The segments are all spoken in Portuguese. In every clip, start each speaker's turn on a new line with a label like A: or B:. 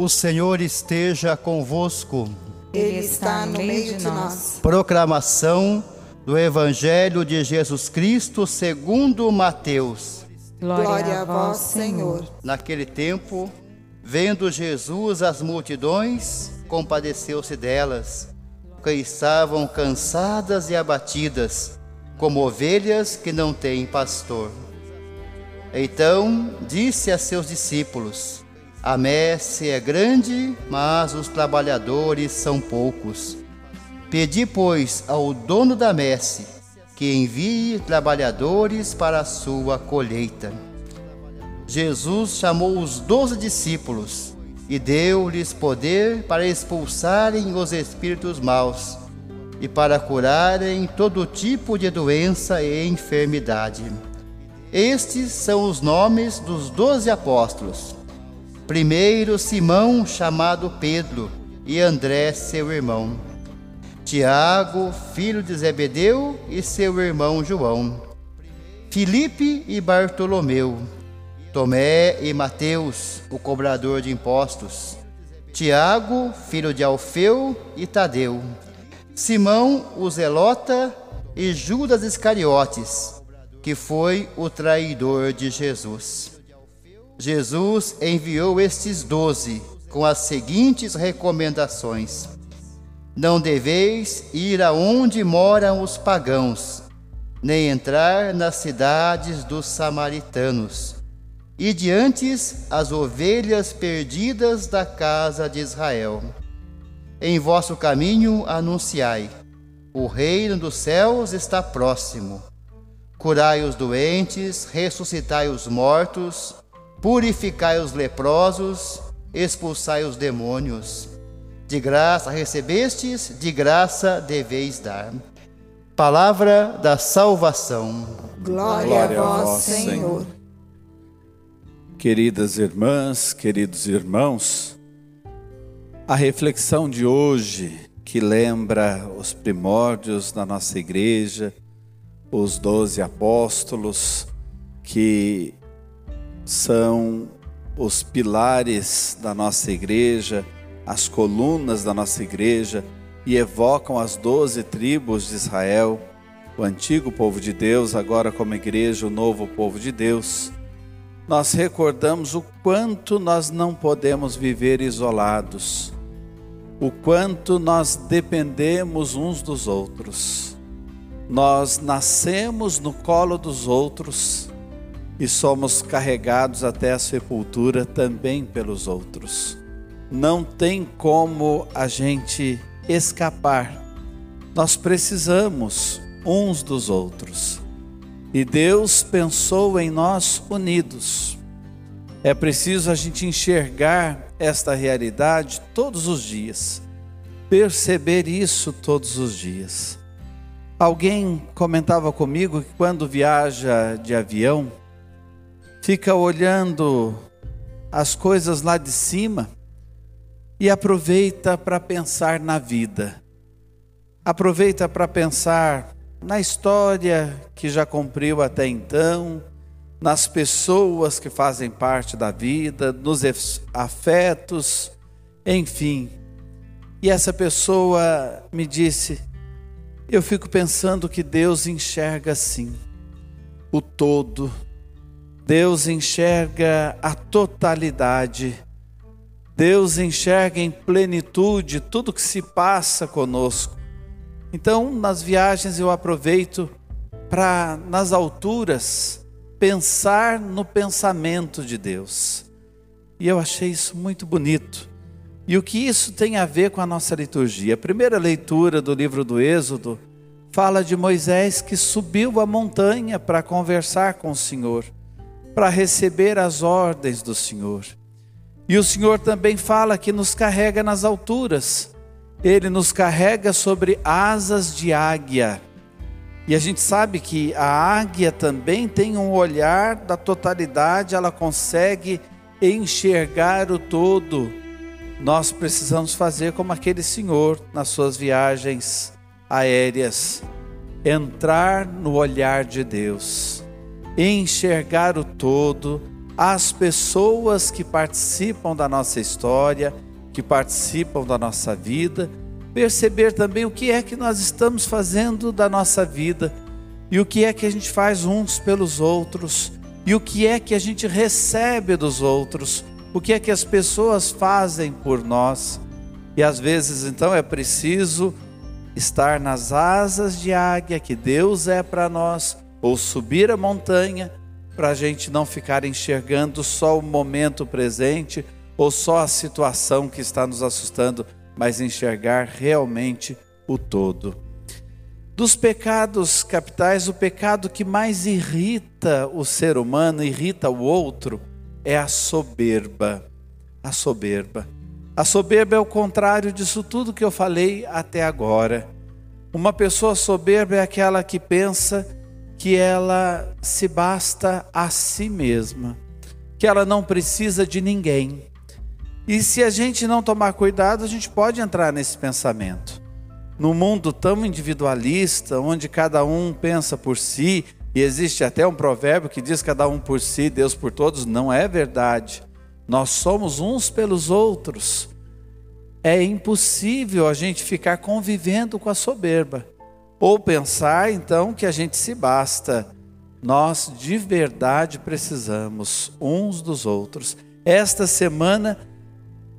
A: O Senhor esteja convosco.
B: Ele está no meio de nós.
A: Proclamação do Evangelho de Jesus Cristo segundo Mateus.
B: Glória a vós, Senhor.
A: Naquele tempo, vendo Jesus as multidões, compadeceu-se delas, que estavam cansadas e abatidas, como ovelhas que não têm pastor. Então disse a seus discípulos: A messe é grande, mas os trabalhadores são poucos. Pedi, pois, ao dono da messe que envie trabalhadores para a sua colheita. Jesus chamou os doze discípulos e deu-lhes poder para expulsarem os espíritos maus e para curarem todo tipo de doença e enfermidade. Estes são os nomes dos doze apóstolos. Primeiro, Simão, chamado Pedro, e André, seu irmão. Tiago, filho de Zebedeu, e seu irmão João. Filipe e Bartolomeu. Tomé e Mateus, o cobrador de impostos. Tiago, filho de Alfeu e Tadeu. Simão, o zelota, e Judas Iscariotes que foi o traidor de Jesus. Jesus enviou estes doze com as seguintes recomendações: Não deveis ir aonde moram os pagãos, nem entrar nas cidades dos samaritanos, e diante as ovelhas perdidas da casa de Israel. Em vosso caminho anunciai: o reino dos céus está próximo. Curai os doentes, ressuscitai os mortos, purificai os leprosos, expulsai os demônios. De graça recebestes, de graça deveis dar. Palavra da salvação.
B: Glória, Glória a vós, Senhor.
C: Queridas irmãs, queridos irmãos, a reflexão de hoje, que lembra os primórdios da nossa igreja, os doze apóstolos, que são os pilares da nossa igreja, as colunas da nossa igreja e evocam as doze tribos de Israel, o antigo povo de Deus, agora como igreja, o novo povo de Deus. Nós recordamos o quanto nós não podemos viver isolados, o quanto nós dependemos uns dos outros nós nascemos no colo dos outros e somos carregados até a sepultura também pelos outros. Não tem como a gente escapar. Nós precisamos uns dos outros. E Deus pensou em nós unidos. É preciso a gente enxergar esta realidade todos os dias, perceber isso todos os dias. Alguém comentava comigo que quando viaja de avião, fica olhando as coisas lá de cima e aproveita para pensar na vida. Aproveita para pensar na história que já cumpriu até então, nas pessoas que fazem parte da vida, nos afetos, enfim. E essa pessoa me disse: eu fico pensando que Deus enxerga assim o todo. Deus enxerga a totalidade. Deus enxerga em plenitude tudo que se passa conosco. Então, nas viagens eu aproveito para nas alturas pensar no pensamento de Deus. E eu achei isso muito bonito. E o que isso tem a ver com a nossa liturgia? A primeira leitura do livro do Êxodo fala de Moisés que subiu a montanha para conversar com o Senhor, para receber as ordens do Senhor. E o Senhor também fala que nos carrega nas alturas, ele nos carrega sobre asas de águia. E a gente sabe que a águia também tem um olhar da totalidade, ela consegue enxergar o todo nós precisamos fazer como aquele senhor nas suas viagens aéreas, entrar no olhar de Deus, enxergar o todo, às pessoas que participam da nossa história, que participam da nossa vida, perceber também o que é que nós estamos fazendo da nossa vida e o que é que a gente faz uns pelos outros e o que é que a gente recebe dos outros, o que é que as pessoas fazem por nós. E às vezes então é preciso estar nas asas de águia que Deus é para nós, ou subir a montanha para a gente não ficar enxergando só o momento presente ou só a situação que está nos assustando, mas enxergar realmente o todo. Dos pecados capitais, o pecado que mais irrita o ser humano, irrita o outro, é a soberba. A soberba. A soberba é o contrário disso tudo que eu falei até agora. Uma pessoa soberba é aquela que pensa que ela se basta a si mesma, que ela não precisa de ninguém. E se a gente não tomar cuidado, a gente pode entrar nesse pensamento. No mundo tão individualista, onde cada um pensa por si, e existe até um provérbio que diz cada um por si, Deus por todos, não é verdade. Nós somos uns pelos outros. É impossível a gente ficar convivendo com a soberba. Ou pensar então que a gente se basta. Nós de verdade precisamos uns dos outros. Esta semana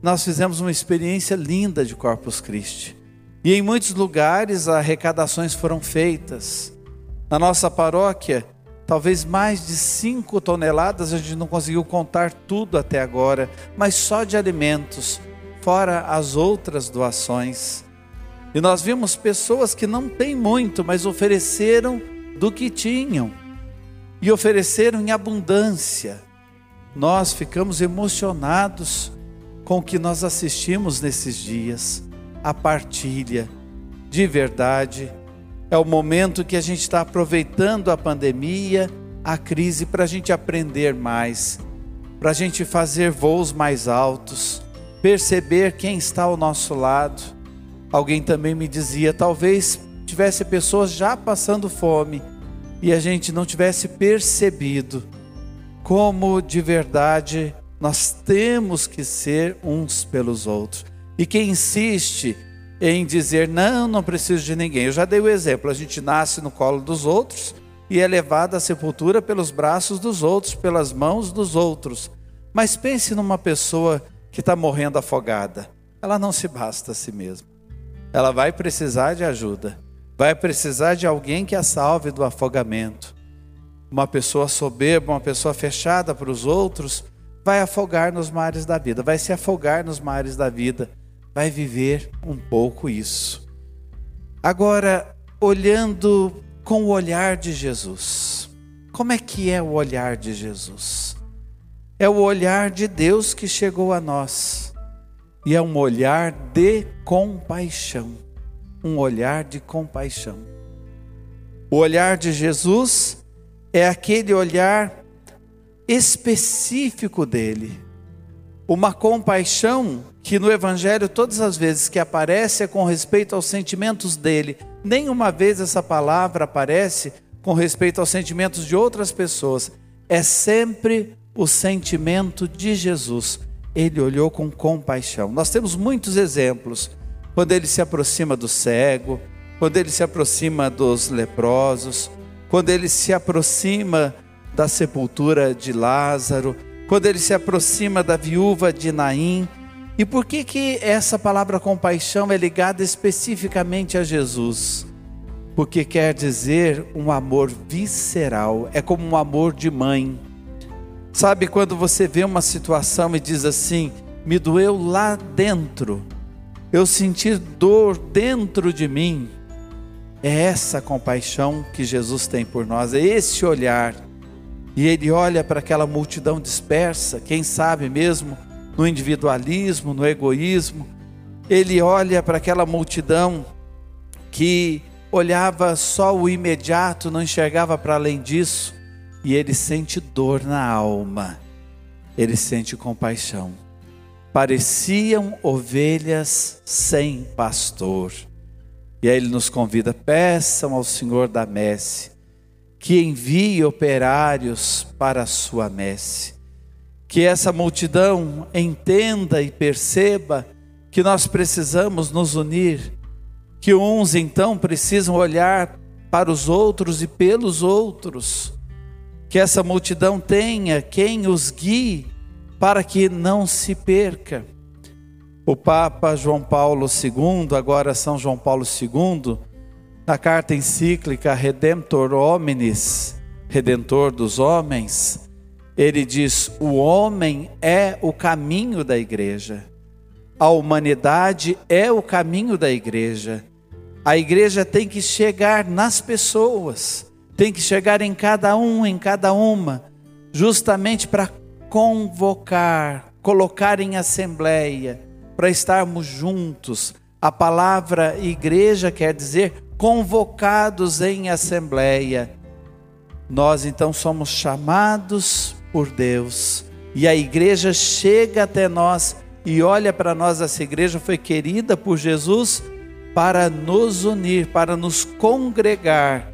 C: nós fizemos uma experiência linda de Corpus Christi. E em muitos lugares arrecadações foram feitas. Na nossa paróquia, talvez mais de 5 toneladas, a gente não conseguiu contar tudo até agora, mas só de alimentos, fora as outras doações. E nós vimos pessoas que não têm muito, mas ofereceram do que tinham. E ofereceram em abundância. Nós ficamos emocionados com o que nós assistimos nesses dias. A partilha, de verdade, é o momento que a gente está aproveitando a pandemia, a crise, para a gente aprender mais, para a gente fazer voos mais altos, perceber quem está ao nosso lado Alguém também me dizia, talvez tivesse pessoas já passando fome e a gente não tivesse percebido como de verdade nós temos que ser uns pelos outros. E quem insiste em dizer não, não preciso de ninguém. Eu já dei o exemplo, a gente nasce no colo dos outros e é levado à sepultura pelos braços dos outros, pelas mãos dos outros. Mas pense numa pessoa que está morrendo afogada. Ela não se basta a si mesma ela vai precisar de ajuda, vai precisar de alguém que a salve do afogamento. Uma pessoa soberba, uma pessoa fechada para os outros, vai afogar nos mares da vida, vai se afogar nos mares da vida, vai viver um pouco isso. Agora, olhando com o olhar de Jesus, como é que é o olhar de Jesus? É o olhar de Deus que chegou a nós e é um olhar de compaixão. Um olhar de compaixão. O olhar de Jesus é aquele olhar específico dele. Uma compaixão que no Evangelho, todas as vezes que aparece, é com respeito aos sentimentos dele. Nenhuma vez essa palavra aparece com respeito aos sentimentos de outras pessoas. É sempre o sentimento de Jesus ele olhou com compaixão. Nós temos muitos exemplos. Quando ele se aproxima do cego, quando ele se aproxima dos leprosos, quando ele se aproxima da sepultura de Lázaro, quando ele se aproxima da viúva de Naim. E por que que essa palavra compaixão é ligada especificamente a Jesus? Porque quer dizer um amor visceral, é como um amor de mãe Sabe quando você vê uma situação e diz assim: me doeu lá dentro, eu senti dor dentro de mim. É essa compaixão que Jesus tem por nós, é esse olhar. E ele olha para aquela multidão dispersa, quem sabe mesmo no individualismo, no egoísmo. Ele olha para aquela multidão que olhava só o imediato, não enxergava para além disso e ele sente dor na alma, ele sente compaixão. Pareciam ovelhas sem pastor. E aí ele nos convida: peçam ao Senhor da messe que envie operários para a sua messe. que essa multidão entenda e perceba que nós precisamos nos unir, que uns então precisam olhar para os outros e pelos outros, que essa multidão tenha quem os guie para que não se perca. O Papa João Paulo II, agora São João Paulo II, na carta encíclica Redemptor Hominis, Redentor dos homens, ele diz: o homem é o caminho da igreja, a humanidade é o caminho da igreja. A igreja tem que chegar nas pessoas, tem que chegar em cada um, em cada uma, justamente para convocar, colocar em assembleia, para estarmos juntos. A palavra igreja quer dizer convocados em assembleia. Nós então somos chamados por Deus e a igreja chega até nós e olha para nós. Essa igreja foi querida por Jesus para nos unir, para nos congregar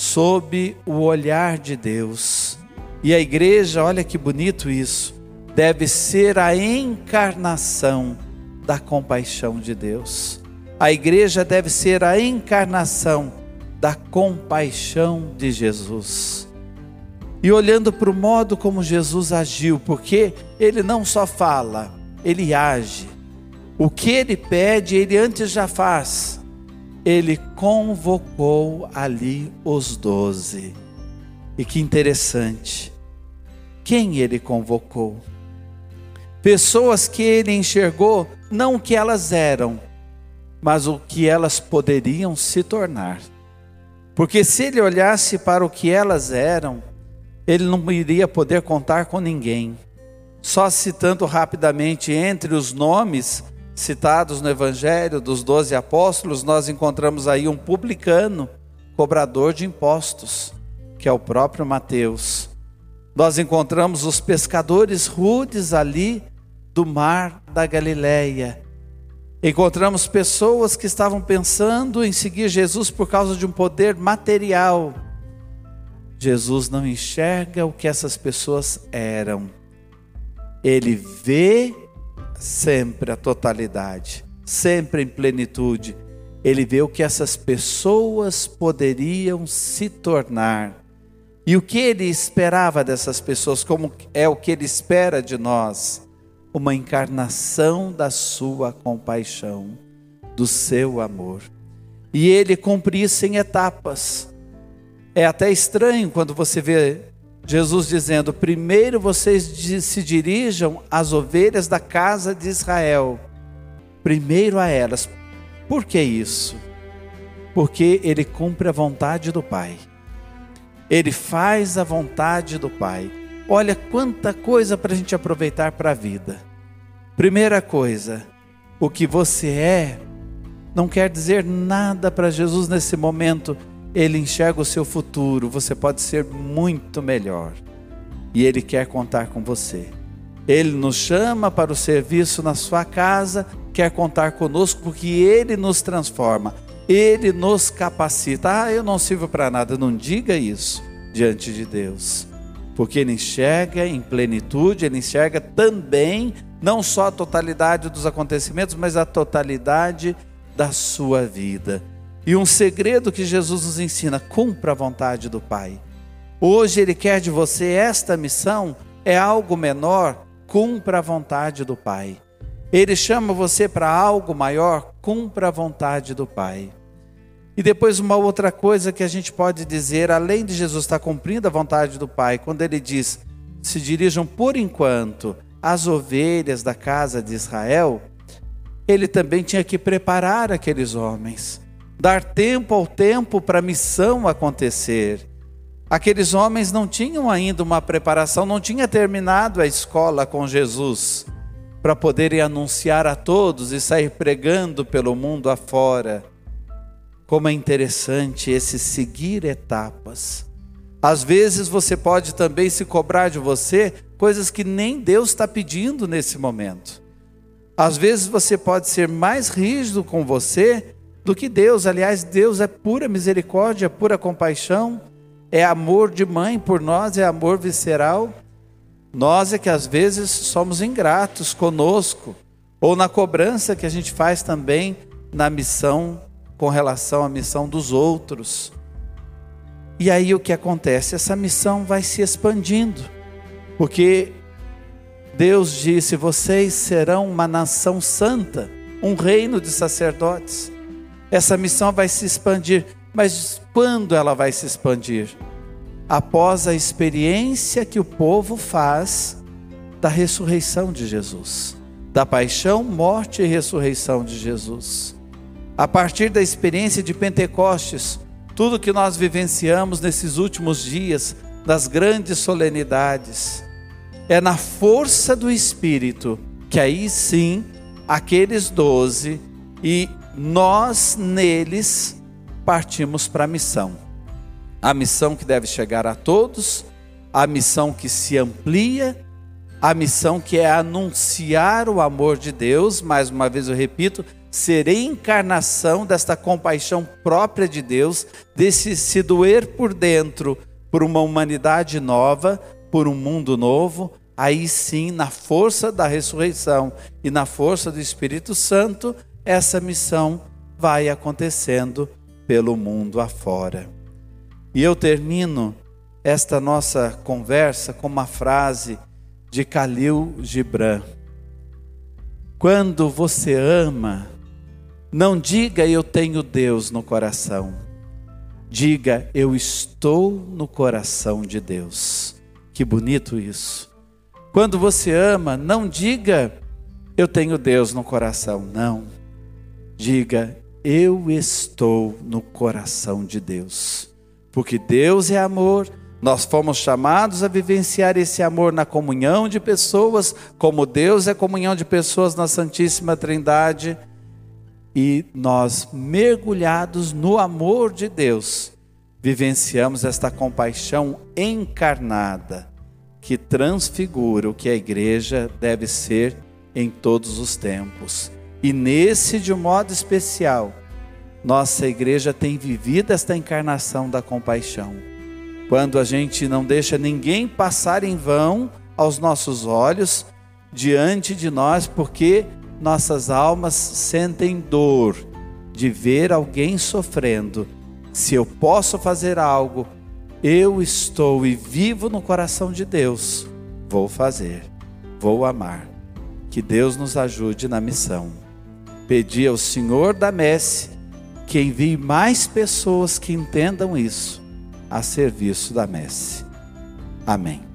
C: sob o olhar de Deus. E a igreja, olha que bonito isso, deve ser a encarnação da compaixão de Deus. A igreja deve ser a encarnação da compaixão de Jesus. E olhando para o modo como Jesus agiu, porque ele não só fala, ele age. O que ele pede, ele antes já faz. Ele convocou ali os doze. E que interessante. Quem ele convocou? Pessoas que ele enxergou não o que elas eram, mas o que elas poderiam se tornar. Porque se ele olhasse para o que elas eram, ele não iria poder contar com ninguém. Só citando rapidamente entre os nomes citados no Evangelho dos doze apóstolos, nós encontramos aí um publicano, cobrador de impostos, que é o próprio Mateus. Nós encontramos os pescadores rudes ali do mar da Galileia. Encontramos pessoas que estavam pensando em seguir Jesus por causa de um poder material. Jesus não enxerga o que essas pessoas eram. Ele vê sempre a totalidade, sempre em plenitude. Ele vê o que essas pessoas poderiam se tornar. E o que ele esperava dessas pessoas, como é o que ele espera de nós? Uma encarnação da sua compaixão, do seu amor. E ele cumpre isso em etapas. É até estranho quando você vê Jesus dizendo: primeiro vocês se dirijam às ovelhas da casa de Israel, primeiro a elas. Por que isso? Porque ele cumpre a vontade do Pai. Ele faz a vontade do Pai. Olha quanta coisa para a gente aproveitar para a vida. Primeira coisa, o que você é não quer dizer nada para Jesus nesse momento. Ele enxerga o seu futuro. Você pode ser muito melhor. E Ele quer contar com você. Ele nos chama para o serviço na sua casa, quer contar conosco porque Ele nos transforma. Ele nos capacita. Ah, eu não sirvo para nada. Não diga isso diante de Deus. Porque Ele enxerga em plenitude, Ele enxerga também, não só a totalidade dos acontecimentos, mas a totalidade da sua vida. E um segredo que Jesus nos ensina: cumpra a vontade do Pai. Hoje Ele quer de você esta missão, é algo menor, cumpra a vontade do Pai. Ele chama você para algo maior, cumpra a vontade do Pai. E depois uma outra coisa que a gente pode dizer, além de Jesus estar cumprindo a vontade do Pai, quando ele diz: se dirijam por enquanto às ovelhas da casa de Israel, ele também tinha que preparar aqueles homens, dar tempo ao tempo para a missão acontecer. Aqueles homens não tinham ainda uma preparação, não tinha terminado a escola com Jesus para poderem anunciar a todos e sair pregando pelo mundo afora. Como é interessante esse seguir etapas. Às vezes você pode também se cobrar de você coisas que nem Deus está pedindo nesse momento. Às vezes você pode ser mais rígido com você do que Deus. Aliás, Deus é pura misericórdia, pura compaixão, é amor de mãe por nós, é amor visceral. Nós é que às vezes somos ingratos conosco, ou na cobrança que a gente faz também na missão com relação à missão dos outros. E aí o que acontece? Essa missão vai se expandindo, porque Deus disse: vocês serão uma nação santa, um reino de sacerdotes. Essa missão vai se expandir, mas quando ela vai se expandir? Após a experiência que o povo faz da ressurreição de Jesus, da paixão, morte e ressurreição de Jesus. A partir da experiência de Pentecostes, tudo que nós vivenciamos nesses últimos dias, das grandes solenidades, é na força do Espírito que aí sim aqueles doze e nós neles partimos para a missão. A missão que deve chegar a todos, a missão que se amplia, a missão que é anunciar o amor de Deus, mais uma vez eu repito, ser encarnação desta compaixão própria de Deus, desse se doer por dentro por uma humanidade nova, por um mundo novo, aí sim, na força da ressurreição e na força do Espírito Santo, essa missão vai acontecendo pelo mundo afora. E eu termino esta nossa conversa com uma frase de Khalil Gibran. Quando você ama, não diga eu tenho Deus no coração. Diga eu estou no coração de Deus. Que bonito isso. Quando você ama, não diga eu tenho Deus no coração. Não. Diga eu estou no coração de Deus. Porque Deus é amor. Nós fomos chamados a vivenciar esse amor na comunhão de pessoas, como Deus é comunhão de pessoas na Santíssima Trindade e nós, mergulhados no amor de Deus, vivenciamos esta compaixão encarnada que transfigura o que a igreja deve ser em todos os tempos. E nesse, de um modo especial, nossa igreja tem vivido esta encarnação da compaixão. Quando a gente não deixa ninguém passar em vão aos nossos olhos, diante de nós, porque nossas almas sentem dor de ver alguém sofrendo. Se eu posso fazer algo, eu estou e vivo no coração de Deus, vou fazer, vou amar. Que Deus nos ajude na missão. Pedi ao Senhor da messe que envie mais pessoas que entendam isso a serviço da messe. Amém.